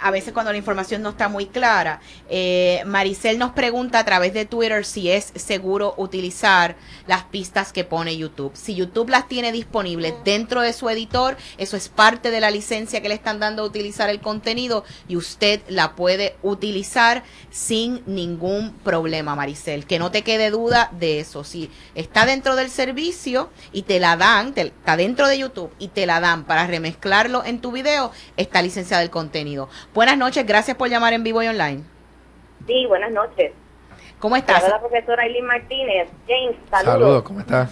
a veces cuando la información no está muy clara. Eh, Maricel nos pregunta a través de Twitter si es seguro utilizar las pistas que pone YouTube. Si YouTube las tiene disponibles dentro de su editor, eso es parte de la licencia que le están dando a utilizar el contenido y usted la puede utilizar sin ningún problema, Maricel. Que no te quede duda de eso. Si está dentro del servicio y te la dan, está dentro de YouTube y te la dan para remezclarlo en tu video, está licenciada el contenido. Buenas noches, gracias por llamar en vivo y online. Sí, buenas noches. ¿Cómo estás? Hola, profesora Eileen Martínez. James, saludos. Saludos, ¿cómo estás?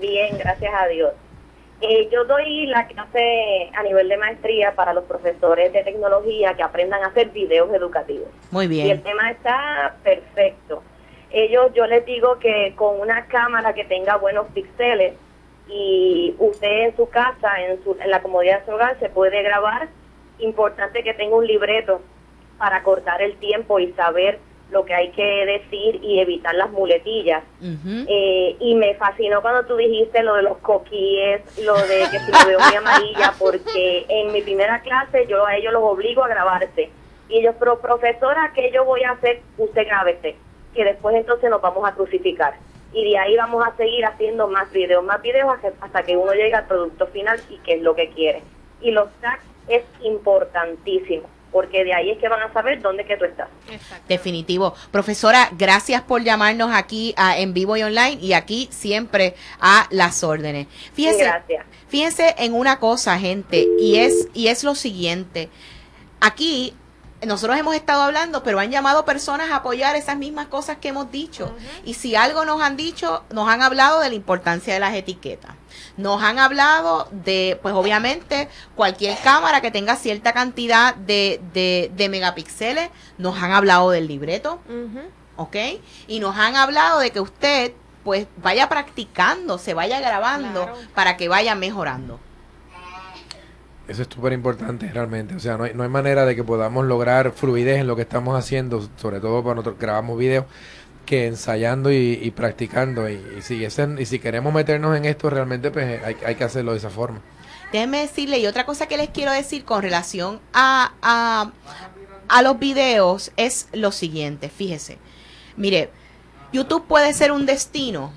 Bien, gracias a Dios. Eh, yo doy la clase a nivel de maestría para los profesores de tecnología que aprendan a hacer videos educativos. Muy Y el bien. tema está perfecto. Ellos, yo les digo que con una cámara que tenga buenos píxeles y usted en su casa, en, su, en la comodidad de su hogar, se puede grabar. Importante que tenga un libreto para cortar el tiempo y saber lo que hay que decir y evitar las muletillas. Eh, y me fascinó cuando tú dijiste lo de los coquíes, lo de que si lo veo muy amarilla, <laughs> porque en mi primera clase yo a ellos los obligo a grabarse. Y ellos, pero profesora, ¿qué yo voy a hacer? Usted grábese, que después entonces nos vamos a crucificar. Y de ahí vamos a seguir haciendo más videos, más videos hasta- hasta que uno llegue al producto final y que es lo que quiere. Y los tags es importantísimo, porque de ahí es que van a saber dónde que tú estás. Definitivo. Profesora, gracias por llamarnos aquí a, en vivo y online y aquí siempre a las órdenes. Fíjense, Gracias. fíjense en una cosa, gente, y es, y es lo siguiente. Aquí nosotros hemos estado hablando, pero han llamado personas a apoyar esas mismas cosas que hemos dicho. Y si algo nos han dicho, nos han hablado de la importancia de las etiquetas. Nos han hablado de, pues obviamente, cualquier cámara que tenga cierta cantidad de, de, de megapíxeles. Nos han hablado del libreto. ¿ok? Y nos han hablado de que usted pues vaya practicando, se vaya grabando Claro. para que vaya mejorando. Eso es súper importante realmente. O sea, no hay, no hay manera de que podamos lograr fluidez en lo que estamos haciendo, sobre todo cuando nosotros grabamos videos, que ensayando y, y practicando. Y, y si ese- y si queremos meternos en esto, realmente pues hay, hay que hacerlo de esa forma. Déjenme decirle, y otra cosa que les quiero decir con relación a, a, a los videos es lo siguiente, fíjese. Mire, YouTube puede ser un destino,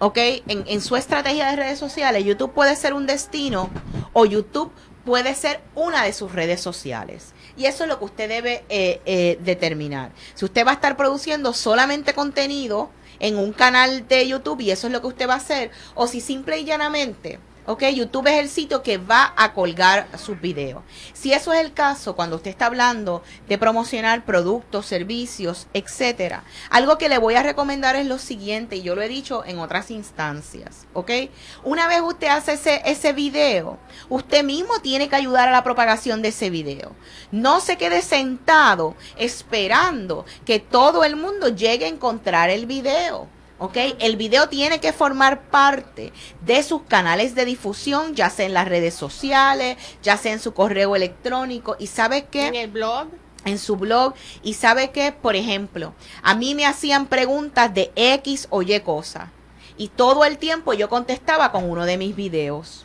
¿ok? En, en su estrategia de redes sociales, YouTube puede ser un destino o YouTube puede ser una de sus redes sociales. Y eso es lo que usted debe eh, eh, determinar. Si usted va a estar produciendo solamente contenido en un canal de YouTube y eso es lo que usted va a hacer, o si simple y llanamente, ok, YouTube es el sitio que va a colgar sus videos. Si eso es el caso, cuando usted está hablando de promocionar productos, servicios, etcétera, algo que le voy a recomendar es lo siguiente, y yo lo he dicho en otras instancias, ok, una vez usted hace ese, ese video, usted mismo tiene que ayudar a la propagación de ese video. No se quede sentado esperando que todo el mundo llegue a encontrar el video. ¿Ok? El video tiene que formar parte de sus canales de difusión, ya sea en las redes sociales, ya sea en su correo electrónico. ¿Y sabe qué? En el blog. en su blog y sabe que, por ejemplo, a mí me hacían preguntas de X o Y cosa y todo el tiempo yo contestaba con uno de mis videos.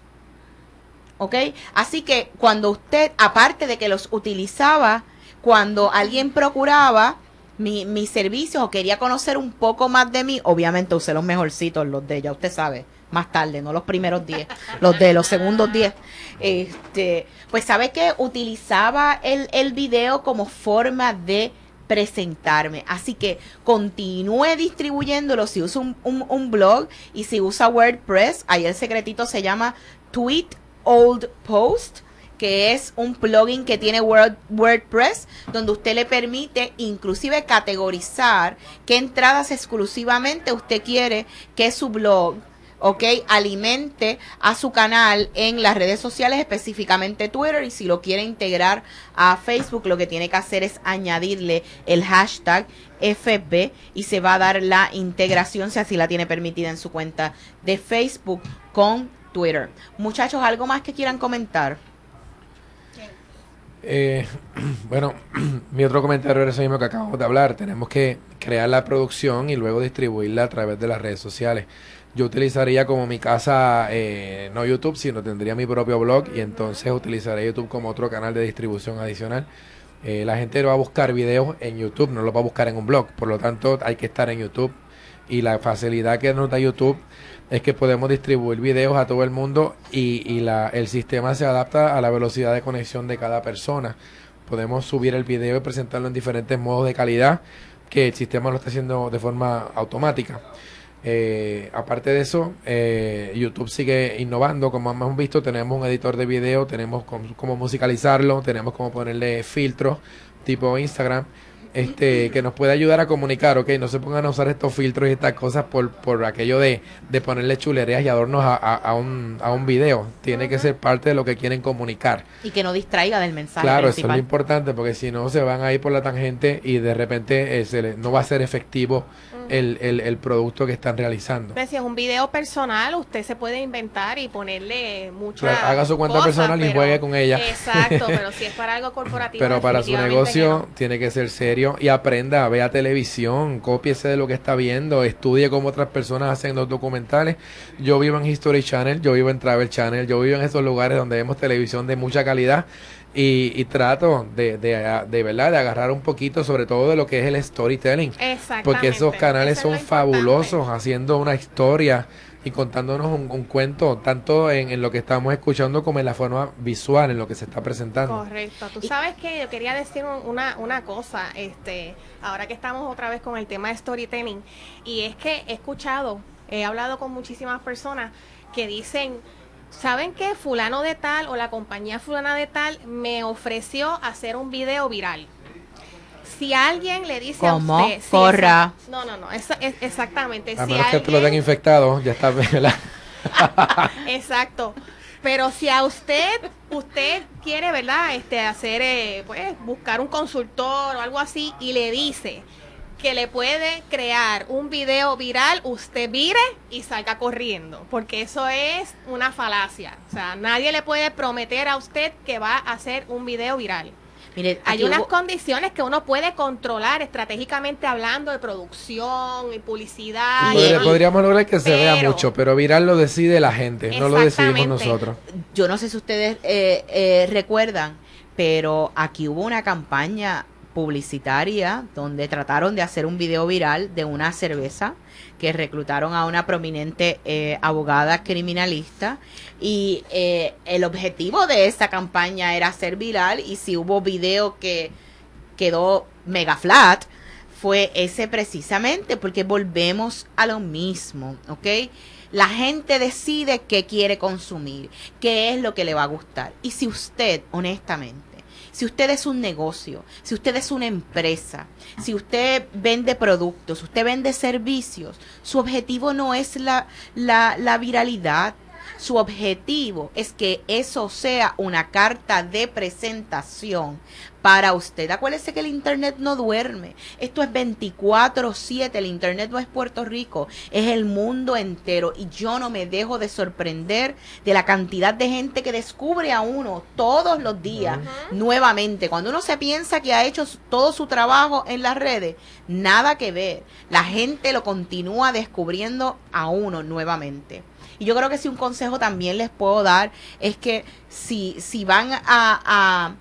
¿Ok? Así que cuando usted, aparte de que los utilizaba, cuando alguien procuraba mi- mis servicios o quería conocer un poco más de mí, obviamente usé los mejorcitos, los de ella, usted sabe, más tarde, no los primeros 10, los de los segundos 10. Este, pues sabe que utilizaba el, el video como forma de presentarme. Así que continúe distribuyéndolo si usa un- un blog y si usa WordPress, ahí el secretito se llama Tweet Old Post que es un plugin que tiene Word- WordPress, donde usted le permite inclusive categorizar qué entradas exclusivamente usted quiere que su blog, ok, alimente a su canal en las redes sociales, específicamente Twitter, y si lo quiere integrar a Facebook, lo que tiene que hacer es añadirle el hashtag FB y se va a dar la integración, si así la tiene permitida en su cuenta de Facebook con Twitter. Muchachos, ¿algo más que quieran comentar? Eh, <clears throat> bueno, <clears throat> mi otro comentario era eso mismo que acabamos de hablar. Tenemos que crear la producción y luego distribuirla a través de las redes sociales. Yo utilizaría como mi casa, eh, no YouTube, sino tendría mi propio blog y entonces utilizaría YouTube como otro canal de distribución adicional. Eh, la gente va a buscar videos en YouTube, no los va a buscar en un blog. Por lo tanto, hay que estar en YouTube. Y la facilidad que nos da YouTube es que podemos distribuir videos a todo el mundo y, y la, el sistema se adapta a la velocidad de conexión de cada persona. Podemos subir el video y presentarlo en diferentes modos de calidad que el sistema lo está haciendo de forma automática. Eh, aparte de eso, eh, YouTube sigue innovando. Como hemos visto, tenemos un editor de video, tenemos cómo, cómo musicalizarlo, tenemos cómo ponerle filtros tipo Instagram. Este, que nos puede ayudar a comunicar, ok, no se pongan a usar estos filtros y estas cosas por, por aquello de, de ponerle chulerías y adornos a, a, a un, a un video. Tiene que ser parte de lo que quieren comunicar. Y que no distraiga del mensaje Claro, eso es lo importante, porque si no se van a ir por la tangente y de repente eh, se le- no va a ser efectivo el, el, el producto que están realizando. Pues, Si es un video personal, usted se puede inventar y ponerle mucha. Claro, haga su cuenta personal y juegue con ella. Exacto, <laughs> pero si es para algo corporativo. Pero para su negocio que tiene que ser serio y aprenda, vea televisión, cópiese de lo que está viendo, estudie cómo otras personas hacen los documentales. Yo vivo en History Channel, yo vivo en Travel Channel, yo vivo en esos lugares donde vemos televisión de mucha calidad y, y trato de, de, de verdad de agarrar un poquito sobre todo de lo que es el storytelling. Porque esos canales Eso son fabulosos haciendo una historia y contándonos un, un cuento, tanto en, en lo que estamos escuchando como en la forma visual, en lo que se está presentando. Correcto. Tú sabes que yo quería decir un- una, una cosa, este, ahora que estamos otra vez con el tema de storytelling, y es que he escuchado, he hablado con muchísimas personas que dicen, ¿saben qué? Fulano de tal o la compañía fulana de tal me ofreció hacer un video viral. Si alguien le dice ¿Cómo? a usted... Corra. esa- no, no, no, esa- es- exactamente. A si menos que te lo den alguien- infectado, ya está. ¿verdad? <laughs> Exacto. Pero si a usted, usted quiere, ¿verdad? Este, hacer, eh, pues, buscar un consultor o algo así y le dice que le puede crear un video viral, usted vire y salga corriendo, porque eso es una falacia. O sea, nadie le puede prometer a usted que va a hacer un video viral. Mire, Hay unas hubo- condiciones que uno puede controlar estratégicamente hablando de producción y publicidad. Y- Podría- y- podríamos lograr que se vea pero- mucho, pero viral lo decide la gente, no lo decidimos nosotros. yo no sé si ustedes eh, eh, recuerdan, pero aquí hubo una campaña publicitaria donde trataron de hacer un video viral de una cerveza que reclutaron a una prominente eh, abogada criminalista y eh, el objetivo de esa campaña era ser viral y si hubo video que quedó mega flat fue ese precisamente porque volvemos a lo mismo, ¿ok? La gente decide qué quiere consumir, qué es lo que le va a gustar. Y si usted, honestamente, si usted es un negocio, si usted es una empresa, si usted vende productos, usted vende servicios, su objetivo no es la, la, la viralidad. Su objetivo es que eso sea una carta de presentación para usted. Acuérdese que el Internet no duerme. Esto es 24/7. El Internet no es Puerto Rico, es el mundo entero. Y yo no me dejo de sorprender de la cantidad de gente que descubre a uno todos los días nuevamente. Cuando uno se piensa que ha hecho todo su trabajo en las redes, nada que ver. La gente lo continúa descubriendo a uno nuevamente. Y yo creo que si un consejo también les puedo dar es que si, si van a, a,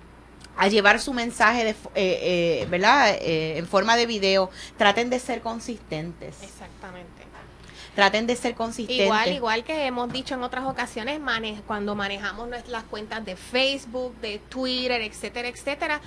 a llevar su mensaje de, eh, eh, ¿verdad? Eh, en forma de video, traten de ser consistentes. Exactamente. Traten de ser consistentes. Igual, igual que hemos dicho en otras ocasiones, mane- cuando manejamos nuestras cuentas de Facebook, de Twitter, etcétera, etcétera,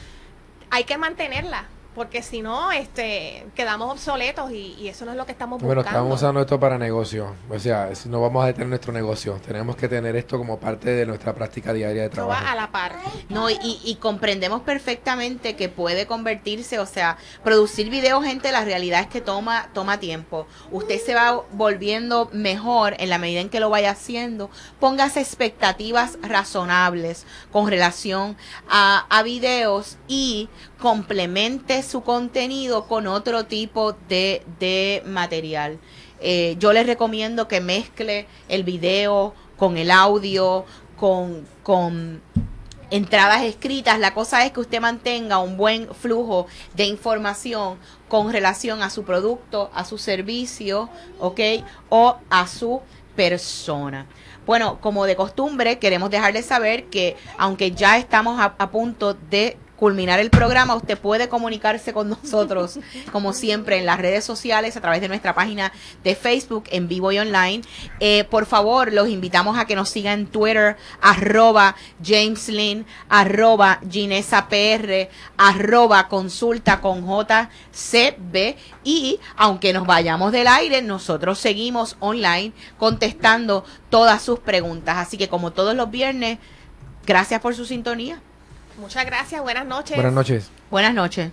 hay que mantenerlas, porque si no, este, quedamos obsoletos y, y eso no es lo que estamos Bueno, buscando. estamos usando esto para negocio. O sea, si no vamos a detener nuestro negocio, tenemos que tener esto como parte de nuestra práctica diaria de va a trabajo. la par. No, y, y comprendemos perfectamente que puede convertirse, o sea, producir videos, gente, la realidad es que toma, toma tiempo. Usted se va volviendo mejor en la medida en que lo vaya haciendo. Póngase expectativas razonables con relación a, a videos y complemente su contenido con otro tipo de, de material. Eh, yo les recomiendo que mezcle el video con el audio, con, con entradas escritas. La cosa es que usted mantenga un buen flujo de información con relación a su producto, a su servicio, ¿ok? O a su persona. Bueno, como de costumbre, queremos dejarles saber que aunque ya estamos a, a punto de culminar el programa, usted puede comunicarse con nosotros, <laughs> como siempre, en las redes sociales, a través de nuestra página de Facebook, en vivo y online. Eh, por favor, los invitamos a que nos sigan en Twitter, arroba James Lynn, arroba Ginesa PR, arroba consulta con JCB. Y aunque nos vayamos del aire, nosotros seguimos online contestando todas sus preguntas. Así que como todos los viernes, gracias por su sintonía. Muchas gracias, buenas noches. Buenas noches. Buenas noches.